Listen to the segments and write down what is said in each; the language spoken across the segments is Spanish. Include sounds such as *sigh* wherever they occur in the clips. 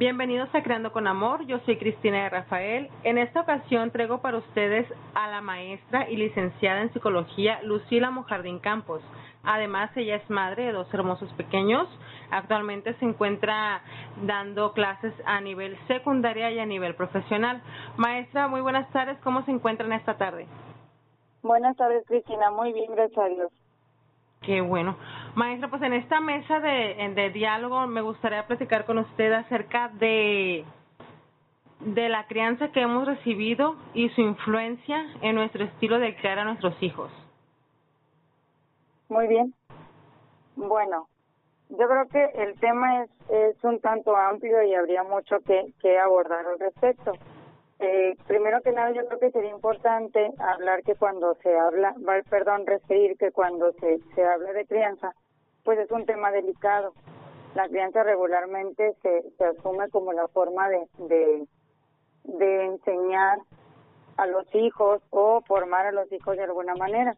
Bienvenidos a Creando con Amor, yo soy Cristina de Rafael. En esta ocasión traigo para ustedes a la maestra y licenciada en psicología Lucila Mojardín Campos. Además, ella es madre de dos hermosos pequeños. Actualmente se encuentra dando clases a nivel secundaria y a nivel profesional. Maestra, muy buenas tardes. ¿Cómo se encuentran esta tarde? Buenas tardes, Cristina. Muy bien, gracias a Dios. Qué bueno. Maestra, pues en esta mesa de, de diálogo me gustaría platicar con usted acerca de, de la crianza que hemos recibido y su influencia en nuestro estilo de criar a nuestros hijos. Muy bien. Bueno, yo creo que el tema es, es un tanto amplio y habría mucho que, que abordar al respecto. Eh, primero que nada, yo creo que sería importante hablar que cuando se habla, perdón, referir que cuando se, se habla de crianza, pues es un tema delicado. La crianza regularmente se, se asume como la forma de, de, de enseñar a los hijos o formar a los hijos de alguna manera.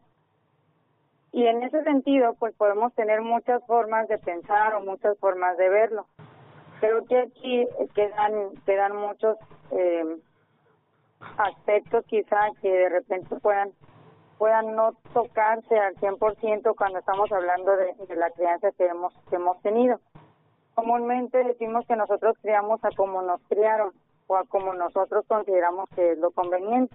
Y en ese sentido, pues podemos tener muchas formas de pensar o muchas formas de verlo. Creo que aquí quedan, quedan muchos eh, aspectos quizá que de repente puedan puedan no tocarse al 100% cuando estamos hablando de, la crianza que hemos que hemos tenido. Comúnmente decimos que nosotros criamos a como nos criaron o a como nosotros consideramos que es lo conveniente.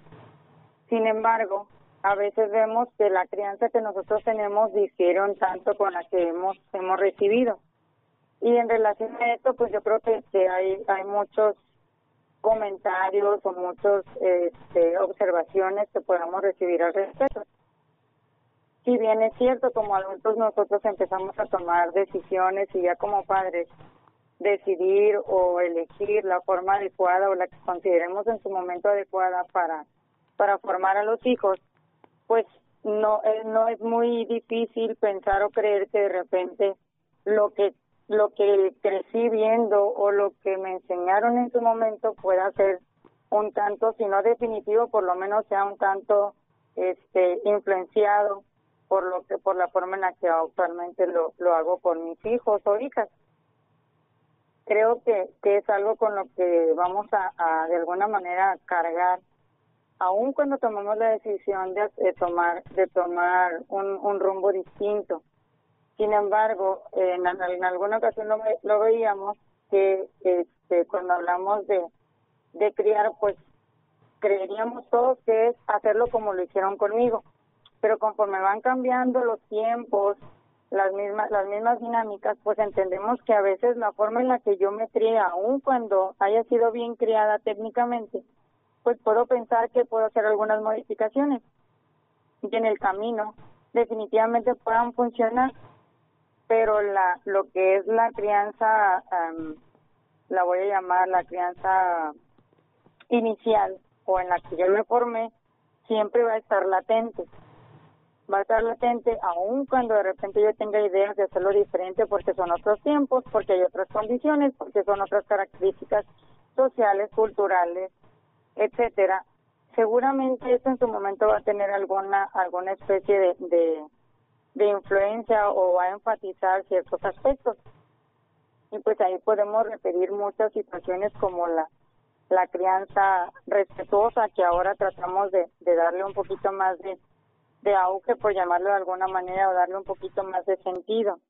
Sin embargo, a veces vemos que la crianza que nosotros tenemos difiere tanto con la que hemos hemos recibido. Y en relación a esto, pues yo creo que, que hay hay muchos comentarios o muchas este, observaciones que podamos recibir al respecto. Si bien es cierto, como adultos nosotros empezamos a tomar decisiones y ya como padres decidir o elegir la forma adecuada o la que consideremos en su momento adecuada para para formar a los hijos, pues no eh, no es muy difícil pensar o creer que de repente lo que lo que crecí viendo o lo que me enseñaron en su momento pueda ser un tanto, si no definitivo, por lo menos sea un tanto este influenciado por lo que por la forma en la que actualmente lo, lo hago por mis hijos o hijas. Creo que, que es algo con lo que vamos a, a de alguna manera cargar aun cuando tomamos la decisión de, de tomar de tomar un, un rumbo distinto sin embargo, en, alguna ocasión lo, lo veíamos que este, cuando hablamos de, criar, pues creeríamos todos que es hacerlo como lo hicieron conmigo. Pero conforme van cambiando los tiempos, las mismas las mismas dinámicas, pues entendemos que a veces la forma en la que yo me crié, aun cuando haya sido bien criada técnicamente, pues puedo pensar que puedo hacer algunas modificaciones y en el camino definitivamente puedan funcionar pero la lo que es la crianza la voy a llamar la crianza inicial o en la que yo me formé siempre va a estar latente. Va a estar latente aun cuando de repente yo tenga ideas de hacerlo diferente porque son otros tiempos porque hay otras condiciones porque son otras características sociales culturales etcétera. Seguramente eso en su momento va a tener alguna alguna especie de, de de influencia o va a enfatizar ciertos aspectos. Y pues ahí podemos referir muchas situaciones como la, la crianza respetuosa, que ahora tratamos de, darle un poquito más de, de auge, por llamarlo de alguna manera, o darle un poquito más de sentido,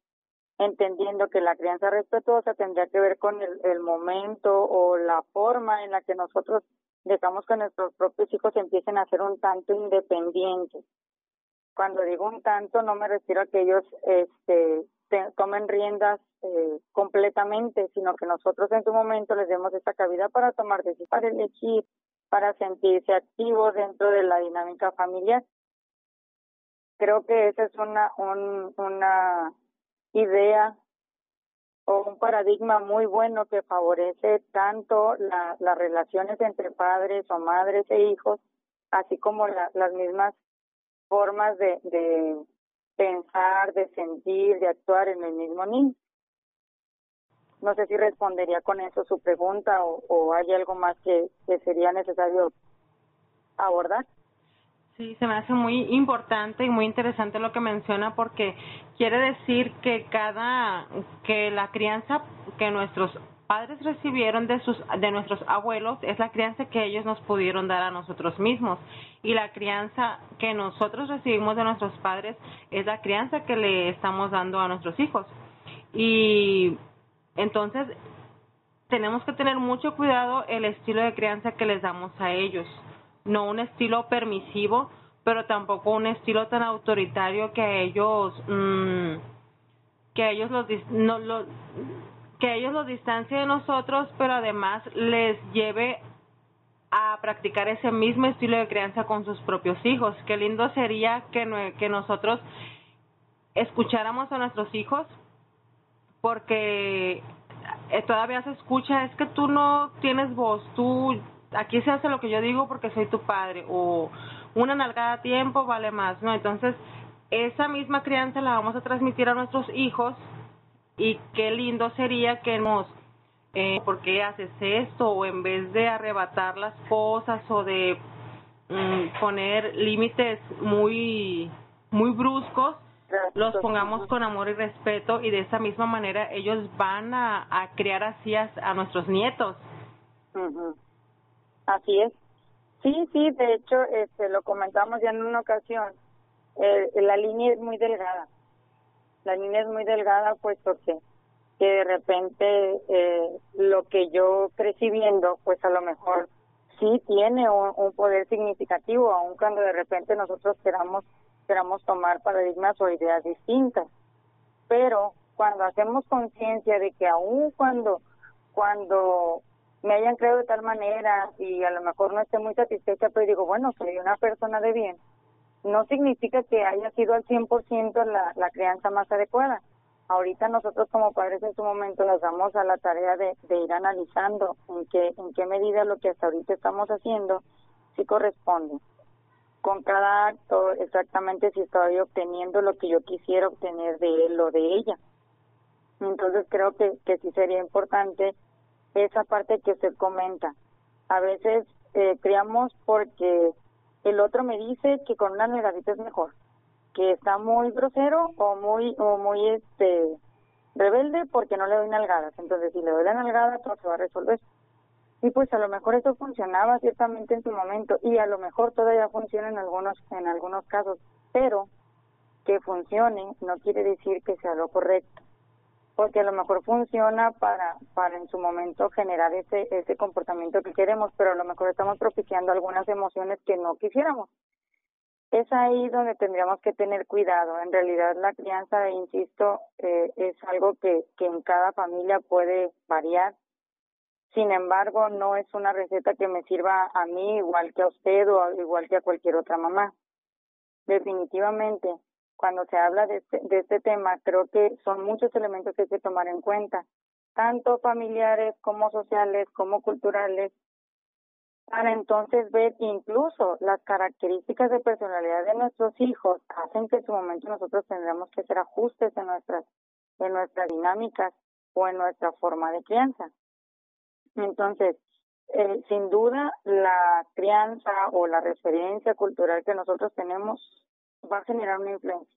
entendiendo que la crianza respetuosa tendría que ver con el, el momento o la forma en la que nosotros dejamos que nuestros propios hijos empiecen a ser un tanto independientes cuando digo un tanto no me refiero a que ellos este, tomen riendas eh, completamente, sino que nosotros en su momento les demos esta cabida para tomar decisiones, para elegir, para sentirse activos dentro de la dinámica familiar. Creo que esa es una, un, una idea o un paradigma muy bueno que favorece tanto la, las relaciones entre padres o madres e hijos, así como la, las mismas formas de, de pensar, de sentir, de actuar en el mismo niño. No sé si respondería con eso su pregunta o, o hay algo más que, que sería necesario abordar. Sí, se me hace muy importante y muy interesante lo que menciona porque quiere decir que cada, que la crianza que nuestros padres recibieron de sus de nuestros abuelos es la crianza que ellos nos pudieron dar a nosotros mismos y la crianza que nosotros recibimos de nuestros padres es la crianza que le estamos dando a nuestros hijos. Y entonces tenemos que tener mucho cuidado el estilo de crianza que les damos a ellos, no un estilo permisivo, pero tampoco un estilo tan autoritario que a ellos mm, que ellos los no lo, que ellos los distancie de nosotros, pero además les lleve a practicar ese mismo estilo de crianza con sus propios hijos. Qué lindo sería que, que nosotros escucháramos a nuestros hijos porque eh, todavía se escucha, es que tú no tienes voz, tú aquí se hace lo que yo digo porque soy tu padre o una nalgada a tiempo vale más, ¿no? Entonces, esa misma crianza la vamos a transmitir a nuestros hijos y qué lindo sería que nos eh, ¿por qué haces esto? O en vez de arrebatar las cosas o de mm, poner límites muy, muy bruscos, los pongamos con amor y respeto y de esa misma manera ellos van a, a criar así a, nuestros nietos. Así es. Sí, sí, de hecho, este, lo comentamos ya en una ocasión. Eh, la línea es muy delgada. La línea es muy delgada, puesto que, que de repente eh, lo que yo crecí viendo, pues a lo mejor sí tiene un, un poder significativo, aun cuando de repente nosotros queramos queramos tomar paradigmas o ideas distintas. Pero cuando hacemos conciencia de que aun cuando, cuando me hayan creado de tal manera y a lo mejor no esté muy satisfecha, pero digo, bueno, soy una persona de bien, no significa que haya sido al 100% la, la crianza más adecuada. Ahorita nosotros como padres en su momento nos damos a la tarea de, ir analizando en qué, en qué medida lo que hasta ahorita estamos haciendo sí corresponde con cada acto exactamente si estoy obteniendo lo que yo quisiera obtener de él o de ella. Entonces creo que, que sí sería importante esa parte que usted comenta. A veces eh, criamos porque el otro me dice que con una negadita es mejor, que está muy grosero o muy o muy este rebelde porque no le doy nalgadas. Entonces si le doy la nalgada todo se va a resolver. Y pues a lo mejor eso funcionaba ciertamente en su momento y a lo mejor todavía funciona en algunos en algunos casos, pero que funcione no quiere decir que sea lo correcto, porque a lo mejor funciona para para en su momento generar ese ese comportamiento que queremos, pero a lo mejor estamos propiciando algunas emociones que no quisiéramos. Es ahí donde tendríamos que tener cuidado. En realidad la crianza, insisto, eh, es algo que, que en cada familia puede variar sin embargo, no es una receta que me sirva a mí igual que a usted o igual que a cualquier otra mamá. Definitivamente, cuando se habla de este, de este tema, creo que son muchos elementos que hay que tomar en cuenta, tanto familiares como sociales, como culturales, para entonces ver incluso las características de personalidad de nuestros hijos hacen que en su momento nosotros tendremos que hacer ajustes en nuestras, en nuestras dinámicas o en nuestra forma de crianza. Entonces, eh, sin duda, la crianza o la referencia cultural que nosotros tenemos va a generar una influencia,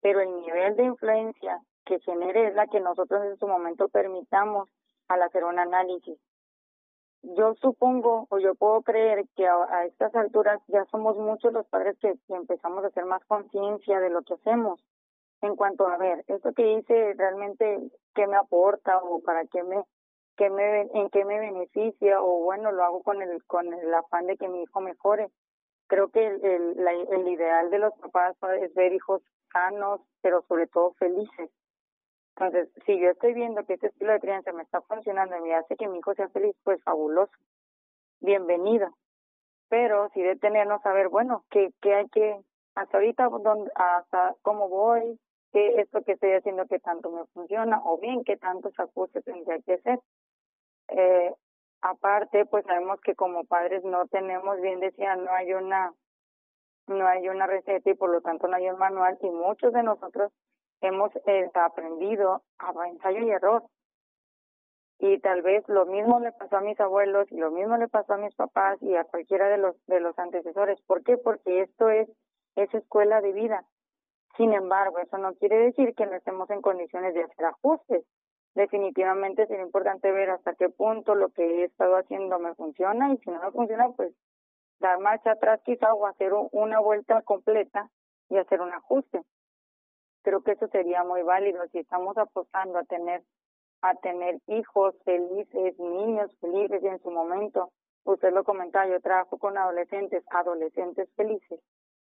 pero el nivel de influencia que genere es la que nosotros en su momento permitamos al hacer un análisis. Yo supongo o yo puedo creer que a, estas alturas ya somos muchos los padres que, que empezamos a hacer más conciencia de lo que hacemos en cuanto a ver, esto que hice realmente qué me aporta o para qué me qué me, en qué me beneficia o bueno, lo hago con el, con el afán de que mi hijo mejore. Creo que el, el, el ideal de los papás es ver hijos sanos, pero sobre todo felices. Entonces, si yo estoy viendo que este estilo de crianza me está funcionando y me hace que mi hijo sea feliz, pues fabuloso. Bienvenido. Pero si detenernos a ver, bueno, ¿qué, qué hay que, hasta ahorita, dónde, hasta cómo voy, qué esto que estoy haciendo que tanto me funciona, o bien qué tantos ajustes tendría que hacer. Eh, aparte, pues sabemos que como padres no tenemos, bien decía, no hay una no hay una receta y por lo tanto no hay un manual y muchos de nosotros hemos eh, aprendido a ensayo y error. Y tal vez lo mismo le pasó a mis abuelos y lo mismo le pasó a mis papás y a cualquiera de los de los antecesores. ¿Por qué? Porque esto es es escuela de vida. Sin embargo, eso no quiere decir que no estemos en condiciones de hacer ajustes definitivamente sería importante ver hasta qué punto lo que he estado haciendo me funciona y si no me funciona, pues dar marcha atrás quizá o hacer una vuelta completa y hacer un ajuste. Creo que eso sería muy válido si estamos apostando a tener a tener hijos felices, niños felices y en su momento, usted lo comentaba, yo trabajo con adolescentes, adolescentes felices,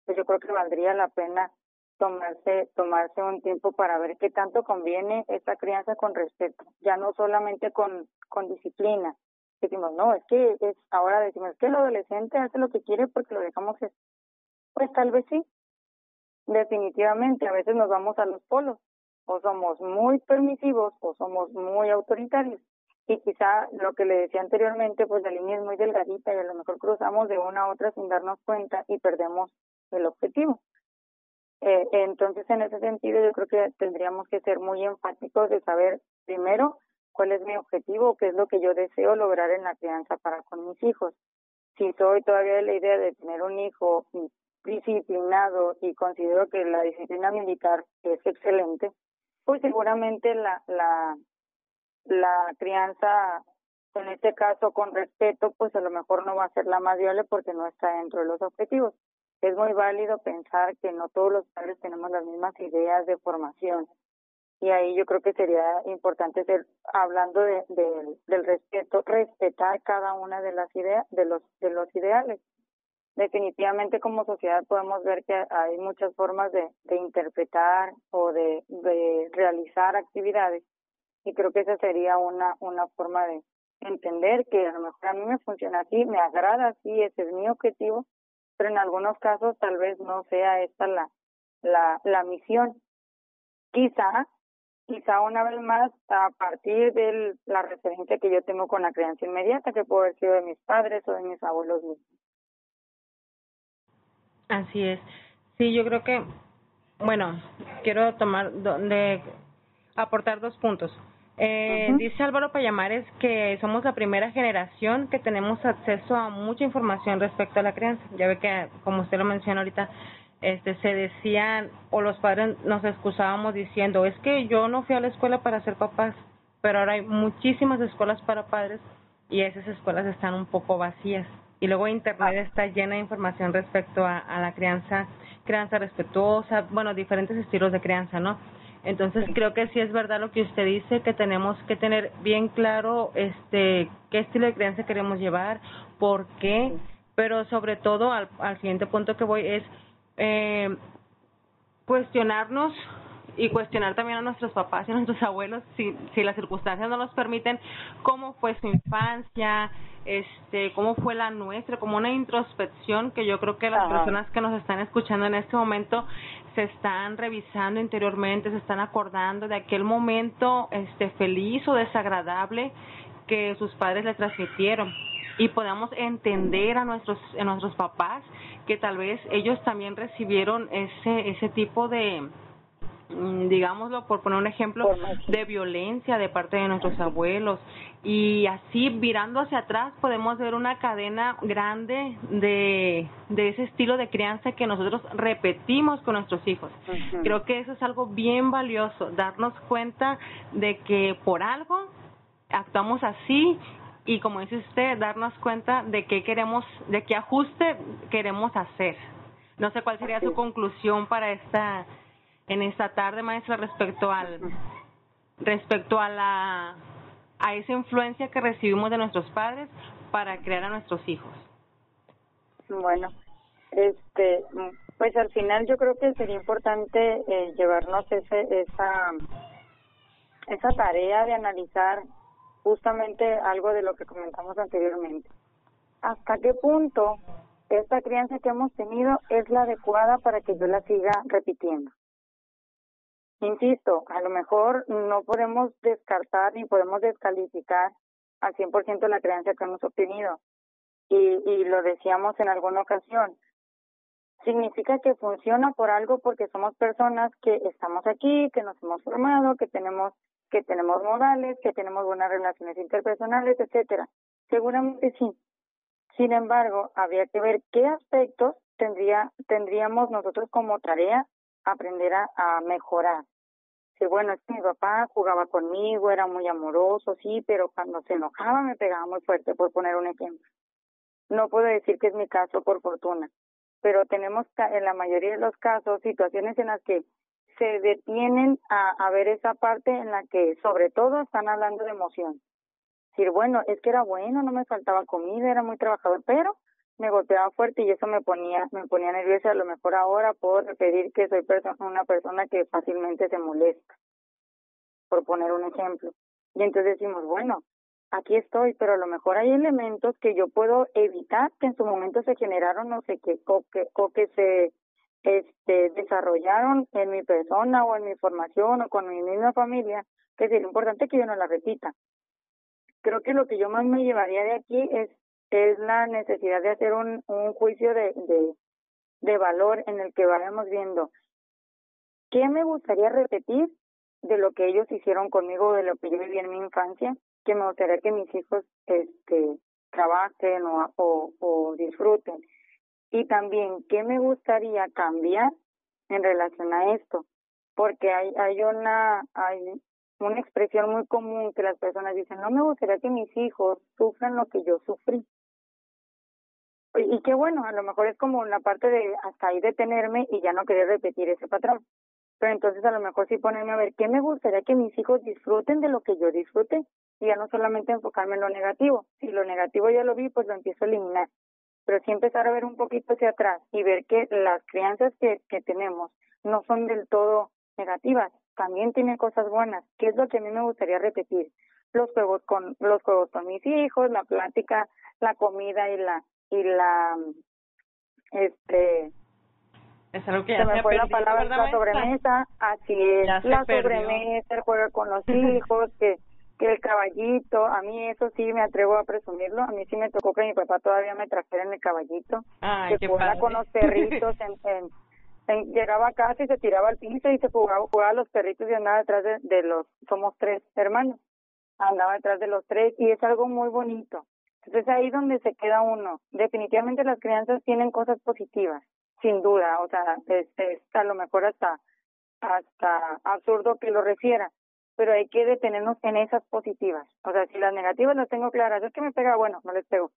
pues yo creo que valdría la pena tomarse tomarse un tiempo para ver qué tanto conviene esta crianza con respeto, ya no solamente con con disciplina. Decimos, no, es que es ahora decimos que el adolescente hace lo que quiere porque lo dejamos Pues tal vez sí. Definitivamente, a veces nos vamos a los polos, o somos muy permisivos o somos muy autoritarios. Y quizá lo que le decía anteriormente, pues la línea es muy delgadita y a lo mejor cruzamos de una a otra sin darnos cuenta y perdemos el objetivo. Eh, entonces, en ese sentido, yo creo que tendríamos que ser muy enfáticos de saber primero cuál es mi objetivo, qué es lo que yo deseo lograr en la crianza para con mis hijos. Si soy todavía de la idea de tener un hijo disciplinado y considero que la disciplina militar es excelente, pues seguramente la, la, la crianza, en este caso con respeto, pues a lo mejor no va a ser la más viable porque no está dentro de los objetivos es muy válido pensar que no todos los padres tenemos las mismas ideas de formación. Y ahí yo creo que sería importante ser, hablando de, del respeto, respetar cada una de las ideas, de los, de los ideales. Definitivamente como sociedad podemos ver que hay muchas formas de, de interpretar o de, de realizar actividades y creo que esa sería una, una forma de entender que a lo mejor a mí me funciona así, me agrada así, ese es mi objetivo pero en algunos casos tal vez no sea esta la, la, la misión. Quizá, quizá una vez más, a partir de la referencia que yo tengo con la crianza inmediata, que puede haber sido de mis padres o de mis abuelos mismos. Así es. Sí, yo creo que, bueno, quiero tomar, de, aportar dos puntos. Eh, Dice Álvaro Payamares que somos la primera generación que tenemos acceso a mucha información respecto a la crianza. Ya ve que, como usted lo menciona ahorita, este, se decían, o los padres nos excusábamos diciendo, es que yo no fui a la escuela para ser papás, pero ahora hay muchísimas escuelas para padres y esas escuelas están un poco vacías. Y luego Internet ah. está llena de información respecto a, a la crianza, crianza respetuosa, bueno, diferentes estilos de crianza, ¿no? Entonces creo que sí es verdad lo que usted dice, que tenemos que tener bien claro este qué estilo de crianza queremos llevar, por qué, pero sobre todo al, al siguiente punto que voy es eh, cuestionarnos y cuestionar también a nuestros papás y a nuestros abuelos si, si las circunstancias no nos permiten cómo fue su infancia, este, cómo fue la nuestra, como una introspección que yo creo que las personas que nos están escuchando en este momento se están revisando interiormente, se están acordando de aquel momento este feliz o desagradable que sus padres le transmitieron. Y podamos entender a nuestros a nuestros papás que tal vez ellos también recibieron ese ese tipo de digámoslo por poner un ejemplo, de violencia de parte de nuestros abuelos. Y así, virando hacia atrás, podemos ver una cadena grande de, de ese estilo de crianza que nosotros repetimos con nuestros hijos. Creo que eso es algo bien valioso, darnos cuenta de que por algo actuamos así y como dice usted, darnos cuenta de qué queremos, de qué ajuste queremos hacer. No sé cuál sería su conclusión para esta en esta tarde, maestra, respecto al respecto a la a esa influencia que recibimos de nuestros padres para crear a nuestros hijos. Bueno, este, pues al final yo creo que sería importante eh, llevarnos ese, esa esa tarea de analizar justamente algo de lo que comentamos anteriormente. ¿Hasta qué punto esta crianza que hemos tenido es la adecuada para que yo la siga repitiendo? Insisto, a lo mejor no podemos descartar ni podemos descalificar al 100% la creencia que hemos obtenido. Y, y lo decíamos en alguna ocasión, significa que funciona por algo porque somos personas que estamos aquí, que nos hemos formado, que tenemos que tenemos modales, que tenemos buenas relaciones interpersonales, etcétera. Seguramente sí. Sin embargo, habría que ver qué aspectos tendría tendríamos nosotros como tarea aprender a, mejorar Sí, bueno, es que mi papá jugaba conmigo, era muy amoroso, sí, pero cuando se enojaba me pegaba muy fuerte, por poner un ejemplo. No puedo decir que es mi caso por fortuna, pero tenemos en la mayoría de los casos situaciones en las que se detienen a, a ver esa parte en la que sobre todo están hablando de emoción. Decir, bueno, es que era bueno, no me faltaba comida, era muy trabajador, pero me golpeaba fuerte y eso me ponía me ponía nerviosa. A lo mejor ahora puedo repetir que soy una persona que fácilmente se molesta, por poner un ejemplo. Y entonces decimos, bueno, aquí estoy, pero a lo mejor hay elementos que yo puedo evitar que en su momento se generaron, no sé qué, o que, o que se este, desarrollaron en mi persona o en mi formación o con mi misma familia, que sería importante que yo no la repita. Creo que lo que yo más me llevaría de aquí es, es la necesidad de hacer un, un juicio de, de, valor en el que vayamos viendo qué me gustaría repetir de lo que ellos hicieron conmigo, de lo que yo viví en mi infancia, que me gustaría que mis hijos este, trabajen o, o, o disfruten y también qué me gustaría cambiar en relación a esto, porque hay hay una hay una expresión muy común que las personas dicen, no me gustaría que mis hijos sufran lo que yo sufrí. Y, qué bueno, a lo mejor es como una parte de hasta ahí detenerme y ya no querer repetir ese patrón. Pero entonces a lo mejor sí ponerme a ver qué me gustaría que mis hijos disfruten de lo que yo disfrute y ya no solamente enfocarme en lo negativo. Si lo negativo ya lo vi, pues lo empiezo a eliminar pero sí empezar a ver un poquito hacia atrás y ver que las crianzas que, que tenemos no son del todo negativas, también tienen cosas buenas, que es lo que a mí me gustaría repetir. Los juegos con los juegos con mis hijos, la plática, la comida y la y la este es algo que se me fue la palabra la sobremesa, así es, la sobremesa, el juego con los *laughs* hijos, que que el caballito, a mí eso sí me atrevo a presumirlo, a mí sí me tocó que mi papá todavía me trajera en el caballito, que jugaba con los *laughs* perritos, en, en, llegaba a casa y se tiraba al piso y se jugaba, jugaba a los perritos y andaba detrás de, de los, somos tres hermanos, andaba detrás de los tres y es algo muy bonito. Entonces ahí donde se queda uno. Definitivamente las crianzas tienen cosas positivas, sin duda, o sea, es, es a lo mejor hasta hasta absurdo que lo refiera, pero hay que detenernos en esas positivas. O sea, si las negativas las tengo claras, es que me pega, bueno, no les pego.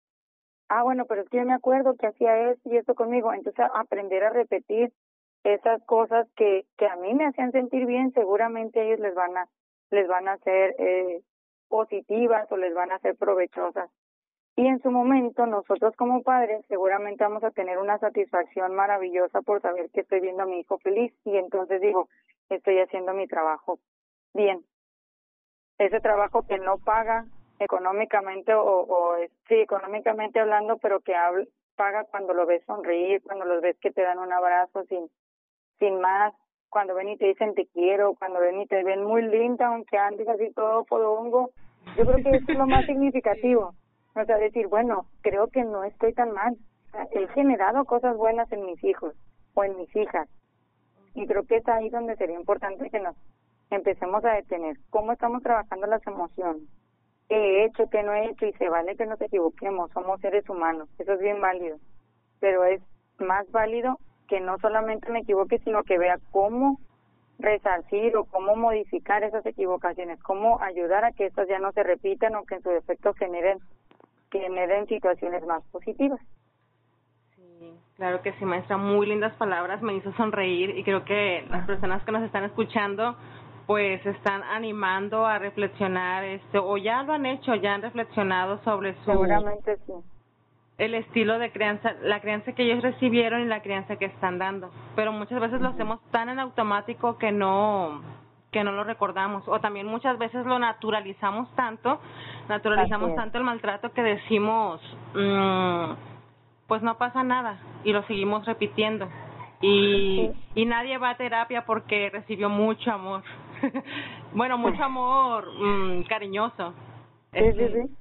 Ah, bueno, pero es que yo me acuerdo que hacía esto y esto conmigo. Entonces, aprender a repetir esas cosas que, que a mí me hacían sentir bien, seguramente ellos les van a, les van a ser eh, positivas o les van a ser provechosas. Y en su momento, nosotros como padres seguramente vamos a tener una satisfacción maravillosa por saber que estoy viendo a mi hijo feliz. Y entonces digo, estoy haciendo mi trabajo bien. Ese trabajo que no paga económicamente o, sí, económicamente hablando, pero que paga cuando lo ves sonreír, cuando los ves que te dan un abrazo sin, sin más, cuando ven y te dicen te quiero, cuando ven y te ven muy linda, aunque antes así todo podongo, yo creo que es lo más significativo. O sea, decir, bueno, creo que no estoy tan mal. he generado cosas buenas en mis hijos o en mis hijas. Y creo que es ahí donde sería importante que nos empecemos a detener cómo estamos trabajando las emociones, qué he hecho, qué no he hecho, y se vale que nos equivoquemos, somos seres humanos, eso es bien válido, pero es más válido que no solamente me equivoque, sino que vea cómo resarcir o cómo modificar esas equivocaciones, cómo ayudar a que estas ya no se repitan o que en su defecto generen, generen situaciones más positivas. Sí, claro que sí, maestra, muy lindas palabras, me hizo sonreír y creo que las personas que nos están escuchando pues están animando a reflexionar este o ya lo han hecho, ya han reflexionado sobre su Seguramente sí. el estilo de crianza, la crianza que ellos recibieron y la crianza que están dando, pero muchas veces lo hacemos tan en automático que no que no lo recordamos o también muchas veces lo naturalizamos tanto, naturalizamos tanto el maltrato que decimos mmm, pues no pasa nada y lo seguimos repitiendo y, y nadie va a terapia porque recibió mucho amor. *laughs* bueno, mucho amor mm, cariñoso. Sí, sí, este, sí.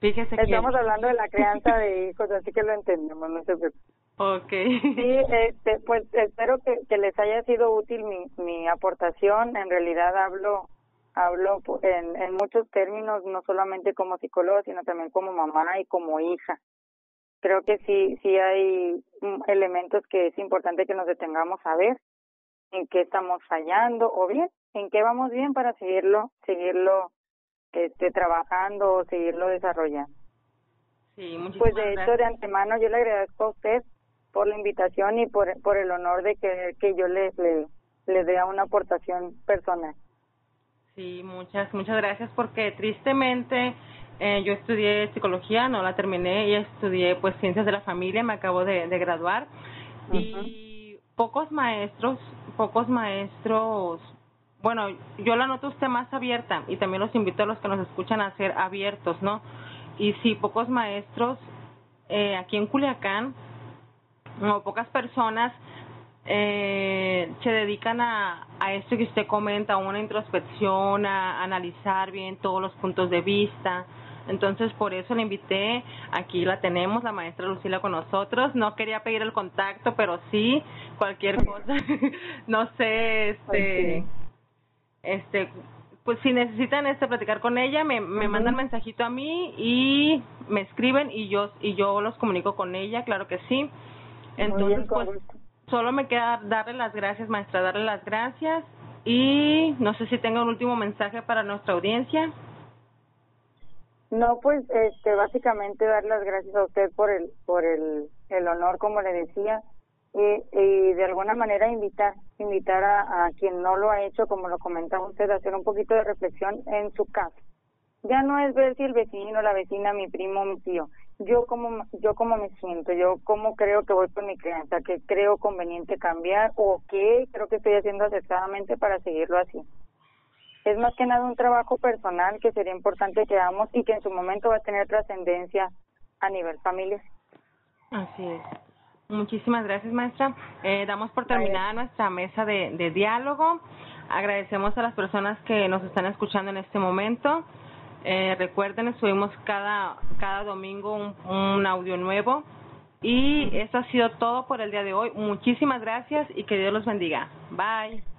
Fíjese Estamos hablando de la crianza de hijos, así que lo entendemos, no se preocupe. Okay. Sí, este, pues espero que, que les haya sido útil mi, mi aportación. En realidad hablo hablo en, en muchos términos, no solamente como psicólogo, sino también como mamá y como hija. Creo que sí, sí hay elementos que es importante que nos detengamos a ver en qué estamos fallando o bien en qué vamos bien para seguirlo, seguirlo este, trabajando o seguirlo desarrollando. Sí, pues de hecho, de antemano yo le agradezco a usted por la invitación y por, por el honor de que, que yo le, le, le dé una aportación personal. Sí, muchas, muchas gracias porque tristemente eh, yo estudié psicología, no la terminé y estudié pues ciencias de la familia, me acabo de, de graduar y pocos maestros, pocos maestros, bueno, yo la noto usted más abierta y también los invito a los que nos escuchan a ser abiertos, ¿no? Y sí, pocos maestros eh, aquí en Culiacán, o pocas personas eh, se dedican a, a esto que usted comenta, a una introspección, a analizar bien todos los puntos de vista. Entonces, por eso la invité. Aquí la tenemos, la maestra Lucila con nosotros. No quería pedir el contacto, pero sí, cualquier cosa. *laughs* no sé, este, este, pues si necesitan este platicar con ella, me, me mandan mensajito a mí y me escriben y yo y yo los comunico con ella, claro que sí. Entonces, pues solo me queda darle las gracias, maestra, darle las gracias y no sé si tenga un último mensaje para nuestra audiencia. No, pues este básicamente dar las gracias a usted por el por el, el honor, como le decía, y, y de alguna manera invitar invitar a, a quien no lo ha hecho, como lo comentaba usted, a hacer un poquito de reflexión en su casa. Ya no es ver si el vecino, la vecina, mi primo, mi tío, yo como yo como me siento, yo cómo creo que voy con mi crianza, que creo conveniente cambiar o qué creo que estoy haciendo acertadamente para seguirlo así. Es más que nada un trabajo personal que sería importante que hagamos y que en su momento va a tener trascendencia a nivel familiar. Así es. Muchísimas gracias, maestra. Eh, damos por terminada nuestra mesa de, de diálogo. Agradecemos a las personas que nos están escuchando en este momento. Eh, recuerden, subimos cada, cada domingo un, un audio nuevo. Y eso ha sido todo por el día de hoy. Muchísimas gracias y que Dios los bendiga. Bye.